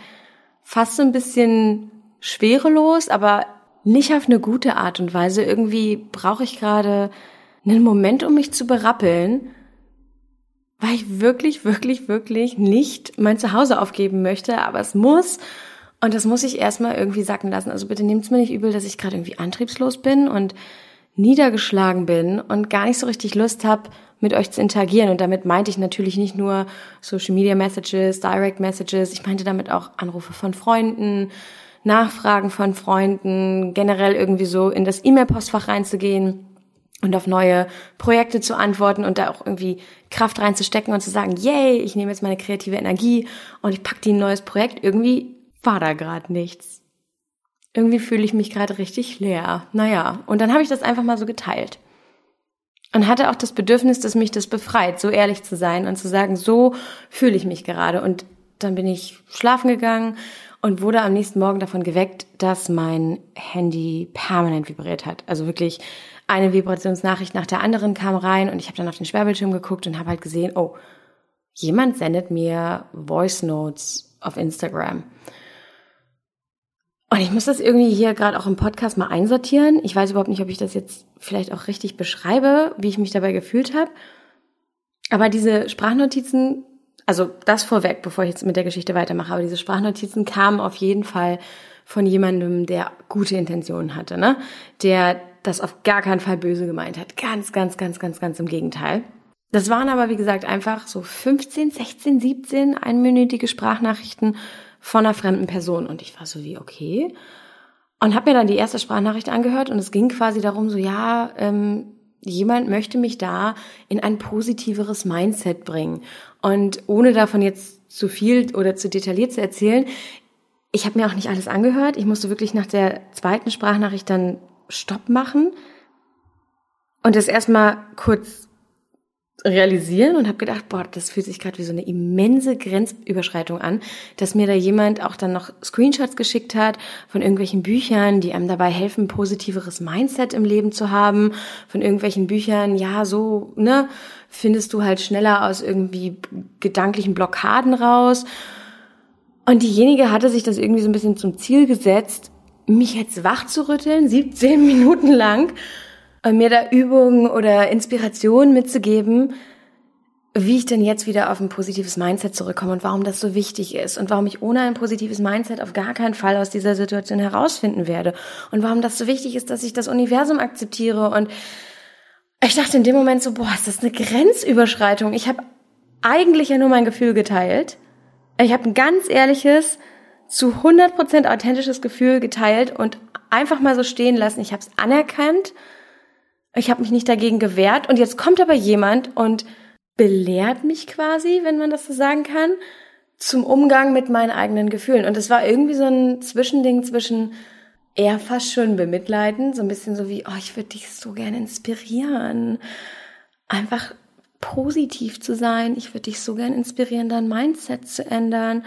fast so ein bisschen schwerelos, aber nicht auf eine gute Art und Weise. Irgendwie brauche ich gerade einen Moment, um mich zu berappeln, weil ich wirklich, wirklich, wirklich nicht mein Zuhause aufgeben möchte, aber es muss. Und das muss ich erstmal irgendwie sacken lassen. Also bitte nehmt es mir nicht übel, dass ich gerade irgendwie antriebslos bin und niedergeschlagen bin und gar nicht so richtig Lust habe, mit euch zu interagieren. Und damit meinte ich natürlich nicht nur Social Media Messages, Direct Messages, ich meinte damit auch Anrufe von Freunden, Nachfragen von Freunden, generell irgendwie so in das E-Mail-Postfach reinzugehen und auf neue Projekte zu antworten und da auch irgendwie Kraft reinzustecken und zu sagen, yay, ich nehme jetzt meine kreative Energie und ich packe die ein neues Projekt. Irgendwie war da gerade nichts. Irgendwie fühle ich mich gerade richtig leer. Naja, und dann habe ich das einfach mal so geteilt. Und hatte auch das Bedürfnis, dass mich das befreit, so ehrlich zu sein und zu sagen, so fühle ich mich gerade. Und dann bin ich schlafen gegangen und wurde am nächsten Morgen davon geweckt, dass mein Handy permanent vibriert hat. Also wirklich eine Vibrationsnachricht nach der anderen kam rein und ich habe dann auf den Sperrbildschirm geguckt und habe halt gesehen, oh, jemand sendet mir Voice Notes auf Instagram. Und ich muss das irgendwie hier gerade auch im Podcast mal einsortieren. Ich weiß überhaupt nicht, ob ich das jetzt vielleicht auch richtig beschreibe, wie ich mich dabei gefühlt habe. Aber diese Sprachnotizen also das vorweg, bevor ich jetzt mit der Geschichte weitermache, aber diese Sprachnotizen kamen auf jeden Fall von jemandem, der gute Intentionen hatte, ne? Der das auf gar keinen Fall böse gemeint hat. Ganz, ganz, ganz, ganz, ganz im Gegenteil. Das waren aber, wie gesagt, einfach so 15, 16, 17 einminütige Sprachnachrichten von einer fremden Person. Und ich war so wie, okay. Und habe mir dann die erste Sprachnachricht angehört und es ging quasi darum, so, ja, ähm, jemand möchte mich da in ein positiveres Mindset bringen. Und ohne davon jetzt zu viel oder zu detailliert zu erzählen, ich habe mir auch nicht alles angehört. Ich musste wirklich nach der zweiten Sprachnachricht dann Stopp machen und das erstmal kurz realisieren und habe gedacht, boah, das fühlt sich gerade wie so eine immense Grenzüberschreitung an, dass mir da jemand auch dann noch Screenshots geschickt hat von irgendwelchen Büchern, die einem dabei helfen, positiveres Mindset im Leben zu haben, von irgendwelchen Büchern, ja, so, ne, findest du halt schneller aus irgendwie gedanklichen Blockaden raus. Und diejenige hatte sich das irgendwie so ein bisschen zum Ziel gesetzt, mich jetzt wach zu rütteln, 17 [LAUGHS] Minuten lang, und mir da Übungen oder Inspirationen mitzugeben, wie ich denn jetzt wieder auf ein positives Mindset zurückkomme und warum das so wichtig ist und warum ich ohne ein positives Mindset auf gar keinen Fall aus dieser Situation herausfinden werde und warum das so wichtig ist, dass ich das Universum akzeptiere und ich dachte in dem Moment so, boah, ist das eine Grenzüberschreitung. Ich habe eigentlich ja nur mein Gefühl geteilt. Ich habe ein ganz ehrliches, zu 100% authentisches Gefühl geteilt und einfach mal so stehen lassen. Ich habe es anerkannt. Ich habe mich nicht dagegen gewehrt. Und jetzt kommt aber jemand und belehrt mich quasi, wenn man das so sagen kann, zum Umgang mit meinen eigenen Gefühlen. Und es war irgendwie so ein Zwischending zwischen eher fast schon bemitleiden, so ein bisschen so wie, oh, ich würde dich so gerne inspirieren. Einfach positiv zu sein. Ich würde dich so gerne inspirieren, dein Mindset zu ändern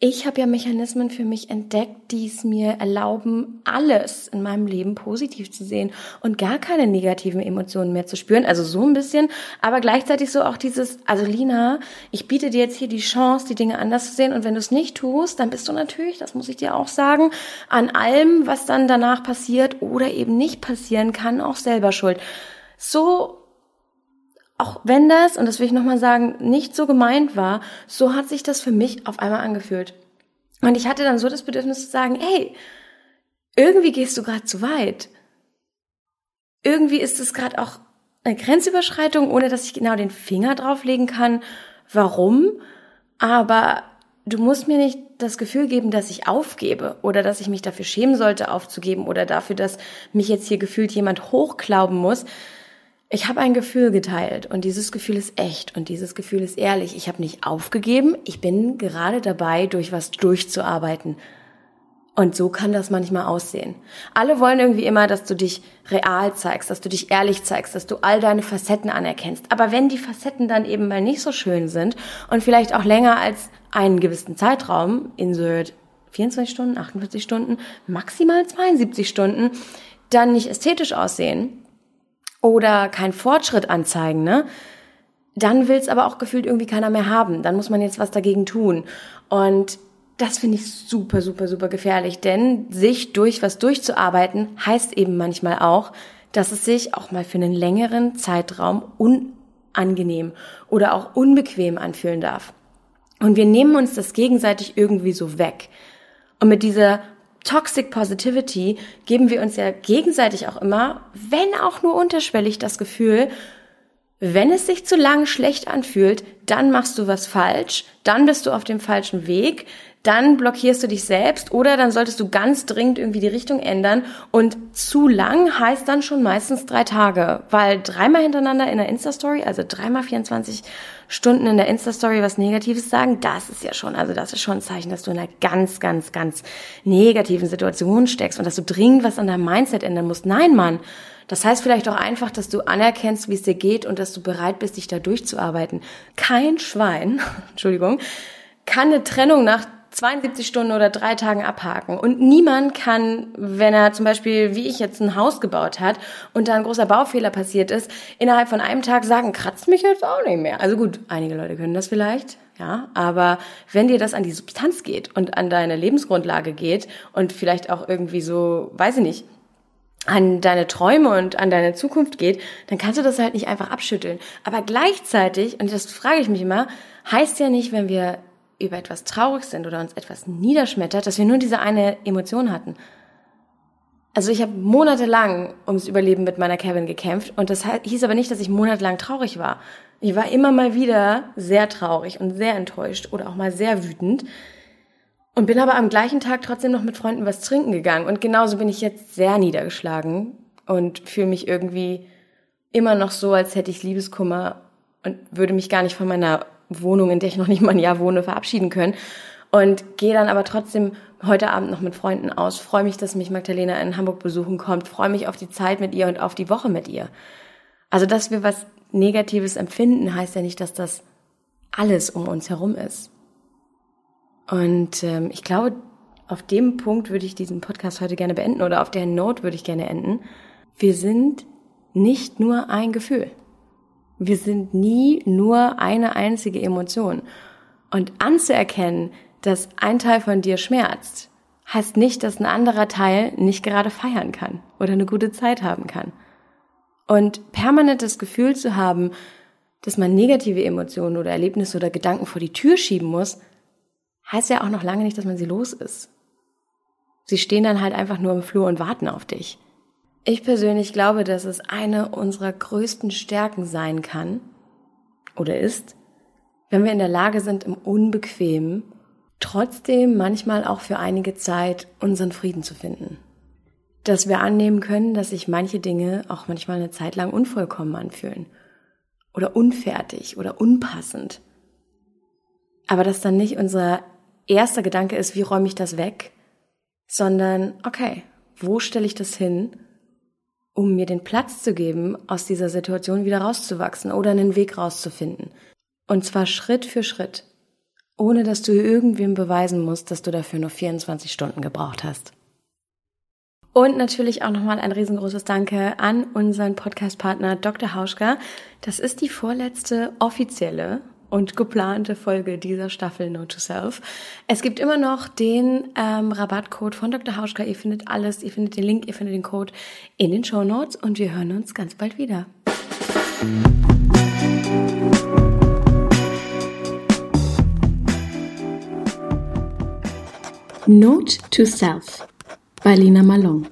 ich habe ja Mechanismen für mich entdeckt, die es mir erlauben, alles in meinem Leben positiv zu sehen und gar keine negativen Emotionen mehr zu spüren. Also so ein bisschen, aber gleichzeitig so auch dieses, also Lina, ich biete dir jetzt hier die Chance, die Dinge anders zu sehen und wenn du es nicht tust, dann bist du natürlich, das muss ich dir auch sagen, an allem, was dann danach passiert oder eben nicht passieren kann, auch selber schuld. So auch wenn das, und das will ich nochmal sagen, nicht so gemeint war, so hat sich das für mich auf einmal angefühlt. Und ich hatte dann so das Bedürfnis zu sagen, hey, irgendwie gehst du gerade zu weit. Irgendwie ist es gerade auch eine Grenzüberschreitung, ohne dass ich genau den Finger drauflegen kann, warum. Aber du musst mir nicht das Gefühl geben, dass ich aufgebe oder dass ich mich dafür schämen sollte, aufzugeben oder dafür, dass mich jetzt hier gefühlt jemand hochklauben muss, ich habe ein Gefühl geteilt und dieses Gefühl ist echt und dieses Gefühl ist ehrlich. Ich habe nicht aufgegeben, ich bin gerade dabei, durch was durchzuarbeiten. Und so kann das manchmal aussehen. Alle wollen irgendwie immer, dass du dich real zeigst, dass du dich ehrlich zeigst, dass du all deine Facetten anerkennst. Aber wenn die Facetten dann eben mal nicht so schön sind und vielleicht auch länger als einen gewissen Zeitraum, insert 24 Stunden, 48 Stunden, maximal 72 Stunden, dann nicht ästhetisch aussehen, oder keinen Fortschritt anzeigen, ne? Dann will es aber auch gefühlt irgendwie keiner mehr haben. Dann muss man jetzt was dagegen tun. Und das finde ich super, super, super gefährlich, denn sich durch was durchzuarbeiten heißt eben manchmal auch, dass es sich auch mal für einen längeren Zeitraum unangenehm oder auch unbequem anfühlen darf. Und wir nehmen uns das gegenseitig irgendwie so weg. Und mit dieser Toxic Positivity geben wir uns ja gegenseitig auch immer, wenn auch nur unterschwellig, das Gefühl, wenn es sich zu lang schlecht anfühlt, dann machst du was falsch, dann bist du auf dem falschen Weg, dann blockierst du dich selbst oder dann solltest du ganz dringend irgendwie die Richtung ändern. Und zu lang heißt dann schon meistens drei Tage, weil dreimal hintereinander in der Insta-Story, also dreimal 24 Stunden in der Insta-Story was Negatives sagen, das ist ja schon, also das ist schon ein Zeichen, dass du in einer ganz, ganz, ganz negativen Situation steckst und dass du dringend was an deinem Mindset ändern musst. Nein, Mann. Das heißt vielleicht auch einfach, dass du anerkennst, wie es dir geht und dass du bereit bist, dich da durchzuarbeiten. Kein Schwein, [LAUGHS] Entschuldigung, kann eine Trennung nach 72 Stunden oder drei Tagen abhaken. Und niemand kann, wenn er zum Beispiel, wie ich jetzt, ein Haus gebaut hat und da ein großer Baufehler passiert ist, innerhalb von einem Tag sagen, kratzt mich jetzt auch nicht mehr. Also gut, einige Leute können das vielleicht, ja, aber wenn dir das an die Substanz geht und an deine Lebensgrundlage geht und vielleicht auch irgendwie so, weiß ich nicht, an deine Träume und an deine Zukunft geht, dann kannst du das halt nicht einfach abschütteln. Aber gleichzeitig, und das frage ich mich immer, heißt ja nicht, wenn wir über etwas traurig sind oder uns etwas niederschmettert, dass wir nur diese eine Emotion hatten. Also ich habe monatelang ums Überleben mit meiner Kevin gekämpft und das hieß aber nicht, dass ich monatelang traurig war. Ich war immer mal wieder sehr traurig und sehr enttäuscht oder auch mal sehr wütend und bin aber am gleichen Tag trotzdem noch mit Freunden was trinken gegangen und genauso bin ich jetzt sehr niedergeschlagen und fühle mich irgendwie immer noch so, als hätte ich Liebeskummer und würde mich gar nicht von meiner Wohnung, in der ich noch nicht mal ein Jahr wohne, verabschieden können. Und gehe dann aber trotzdem heute Abend noch mit Freunden aus. Freue mich, dass mich Magdalena in Hamburg besuchen kommt. Freue mich auf die Zeit mit ihr und auf die Woche mit ihr. Also, dass wir was Negatives empfinden, heißt ja nicht, dass das alles um uns herum ist. Und ähm, ich glaube, auf dem Punkt würde ich diesen Podcast heute gerne beenden oder auf der Note würde ich gerne enden. Wir sind nicht nur ein Gefühl. Wir sind nie nur eine einzige Emotion. Und anzuerkennen, dass ein Teil von dir schmerzt, heißt nicht, dass ein anderer Teil nicht gerade feiern kann oder eine gute Zeit haben kann. Und permanent das Gefühl zu haben, dass man negative Emotionen oder Erlebnisse oder Gedanken vor die Tür schieben muss, heißt ja auch noch lange nicht, dass man sie los ist. Sie stehen dann halt einfach nur im Flur und warten auf dich. Ich persönlich glaube, dass es eine unserer größten Stärken sein kann oder ist, wenn wir in der Lage sind, im Unbequemen trotzdem manchmal auch für einige Zeit unseren Frieden zu finden. Dass wir annehmen können, dass sich manche Dinge auch manchmal eine Zeit lang unvollkommen anfühlen oder unfertig oder unpassend. Aber dass dann nicht unser erster Gedanke ist, wie räume ich das weg, sondern, okay, wo stelle ich das hin, um mir den Platz zu geben, aus dieser Situation wieder rauszuwachsen oder einen Weg rauszufinden. Und zwar Schritt für Schritt ohne dass du irgendwem beweisen musst, dass du dafür nur 24 Stunden gebraucht hast. Und natürlich auch nochmal ein riesengroßes Danke an unseren Podcast-Partner Dr. Hauschka. Das ist die vorletzte offizielle und geplante Folge dieser Staffel Note to Self. Es gibt immer noch den ähm, Rabattcode von Dr. Hauschka. Ihr findet alles, ihr findet den Link, ihr findet den Code in den Show Notes und wir hören uns ganz bald wieder. Note to Self bei Lina Malone